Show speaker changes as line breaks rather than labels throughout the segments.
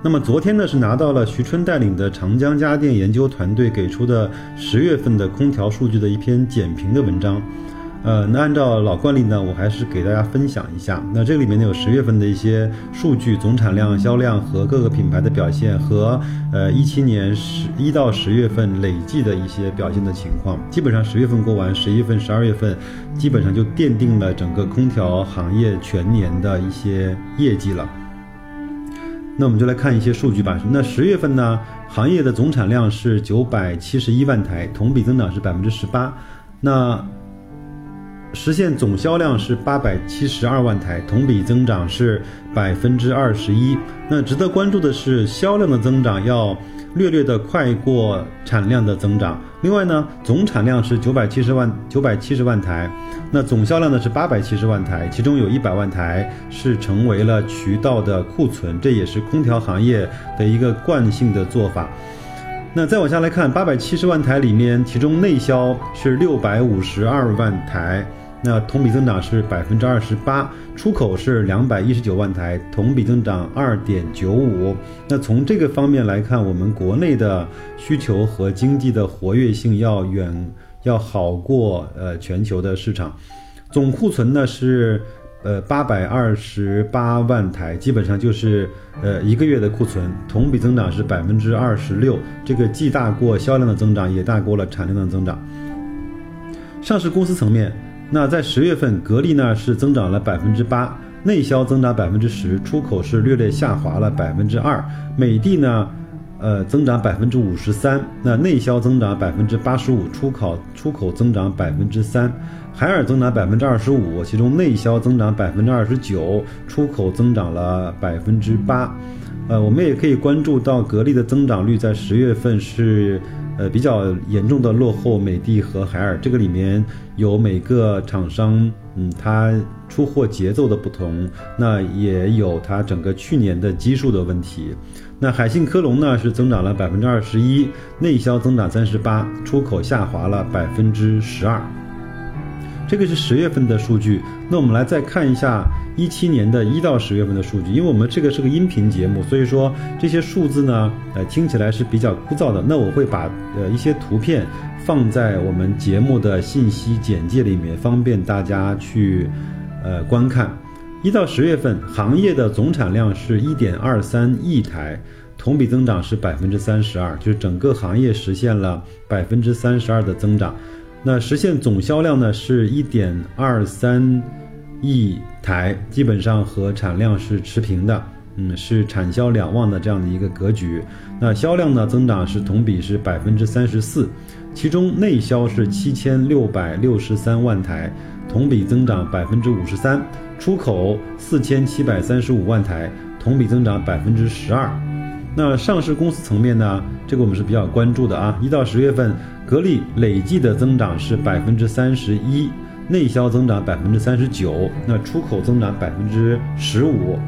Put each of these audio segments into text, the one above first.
那么昨天呢，是拿到了徐春带领的长江家电研究团队给出的十月份的空调数据的一篇简评的文章。呃，那按照老惯例呢，我还是给大家分享一下。那这里面呢有十月份的一些数据，总产量、销量和各个品牌的表现，和呃一七年十一到十月份累计的一些表现的情况。基本上十月份过完，十一份、十二月份，基本上就奠定了整个空调行业全年的一些业绩了。那我们就来看一些数据吧。那十月份呢，行业的总产量是九百七十一万台，同比增长是百分之十八。那实现总销量是八百七十二万台，同比增长是百分之二十一。那值得关注的是，销量的增长要略略的快过产量的增长。另外呢，总产量是九百七十万九百七十万台，那总销量呢是八百七十万台，其中有一百万台是成为了渠道的库存，这也是空调行业的一个惯性的做法。那再往下来看，八百七十万台里面，其中内销是六百五十二万台。那同比增长是百分之二十八，出口是两百一十九万台，同比增长二点九五。那从这个方面来看，我们国内的需求和经济的活跃性要远要好过呃全球的市场。总库存呢是呃八百二十八万台，基本上就是呃一个月的库存，同比增长是百分之二十六。这个既大过销量的增长，也大过了产量的增长。上市公司层面。那在十月份，格力呢是增长了百分之八，内销增长百分之十，出口是略略下滑了百分之二。美的呢，呃，增长百分之五十三，那内销增长百分之八十五，出口出口增长百分之三。海尔增长百分之二十五，其中内销增长百分之二十九，出口增长了百分之八。呃，我们也可以关注到格力的增长率在十月份是。呃，比较严重的落后美的和海尔，这个里面有每个厂商，嗯，它出货节奏的不同，那也有它整个去年的基数的问题。那海信科龙呢是增长了百分之二十一，内销增长三十八，出口下滑了百分之十二。这个是十月份的数据，那我们来再看一下。一七年的一到十月份的数据，因为我们这个是个音频节目，所以说这些数字呢，呃，听起来是比较枯燥的。那我会把呃一些图片放在我们节目的信息简介里面，方便大家去呃观看。一到十月份，行业的总产量是一点二三亿台，同比增长是百分之三十二，就是整个行业实现了百分之三十二的增长。那实现总销量呢是一点二三。一台基本上和产量是持平的，嗯，是产销两旺的这样的一个格局。那销量呢，增长是同比是百分之三十四，其中内销是七千六百六十三万台，同比增长百分之五十三；出口四千七百三十五万台，同比增长百分之十二。那上市公司层面呢，这个我们是比较关注的啊。一到十月份，格力累计的增长是百分之三十一。内销增长百分之三十九，那出口增长百分之十五，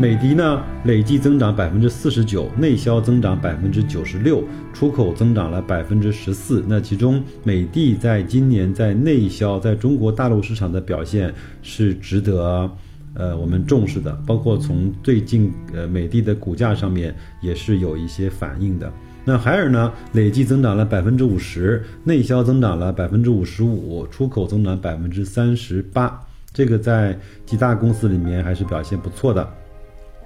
美的呢累计增长百分之四十九，内销增长百分之九十六，出口增长了百分之十四。那其中美的在今年在内销在中国大陆市场的表现是值得，呃我们重视的，包括从最近呃美的的股价上面也是有一些反应的。那海尔呢？累计增长了百分之五十，内销增长了百分之五十五，出口增长百分之三十八。这个在几大公司里面还是表现不错的。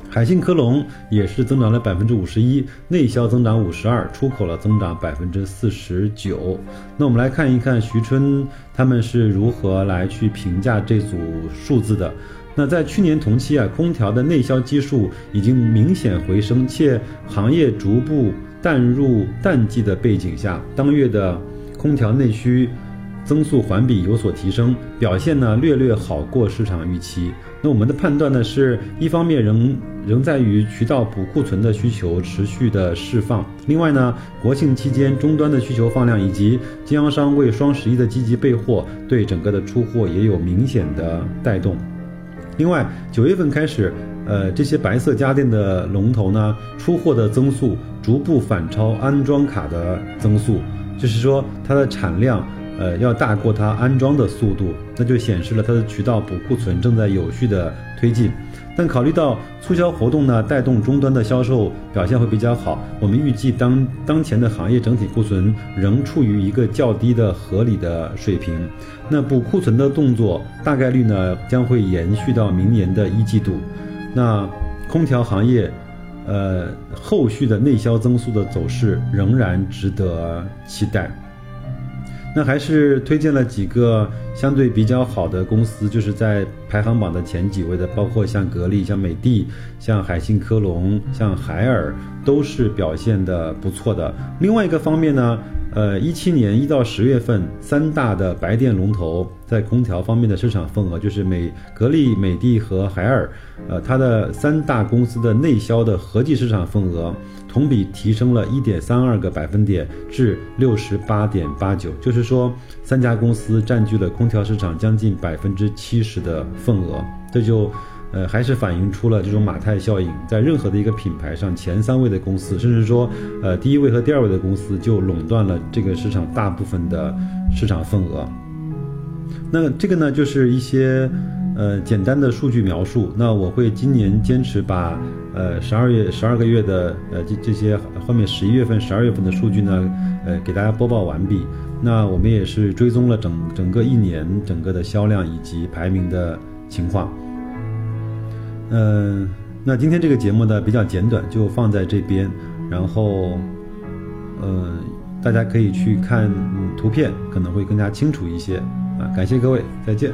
海信科龙也是增长了百分之五十一，内销增长五十二，出口了增长百分之四十九。那我们来看一看徐春他们是如何来去评价这组数字的。那在去年同期啊，空调的内销基数已经明显回升，且行业逐步。淡入淡季的背景下，当月的空调内需增速环比有所提升，表现呢略略好过市场预期。那我们的判断呢是一方面仍仍在于渠道补库存的需求持续的释放，另外呢国庆期间终端的需求放量以及经销商为双十一的积极备货，对整个的出货也有明显的带动。另外九月份开始，呃这些白色家电的龙头呢出货的增速逐步反超安装卡的增速，就是说它的产量。呃，要大过它安装的速度，那就显示了它的渠道补库存正在有序的推进。但考虑到促销活动呢，带动终端的销售表现会比较好，我们预计当当前的行业整体库存仍处于一个较低的合理的水平。那补库存的动作大概率呢将会延续到明年的一季度。那空调行业，呃，后续的内销增速的走势仍然值得期待。那还是推荐了几个相对比较好的公司，就是在排行榜的前几位的，包括像格力、像美的、像海信科龙、像海尔，都是表现的不错的。另外一个方面呢。呃，一七年一到十月份，三大的白电龙头在空调方面的市场份额，就是美格力、美的和海尔，呃，它的三大公司的内销的合计市场份额，同比提升了一点三二个百分点至六十八点八九，就是说，三家公司占据了空调市场将近百分之七十的份额，这就。呃，还是反映出了这种马太效应，在任何的一个品牌上，前三位的公司，甚至说，呃，第一位和第二位的公司就垄断了这个市场大部分的市场份额。那这个呢，就是一些呃简单的数据描述。那我会今年坚持把呃十二月十二个月的呃这这些后面十一月份、十二月份的数据呢，呃给大家播报完毕。那我们也是追踪了整整个一年整个的销量以及排名的情况。嗯，那今天这个节目呢比较简短，就放在这边。然后，呃，大家可以去看图片，可能会更加清楚一些。啊，感谢各位，再见。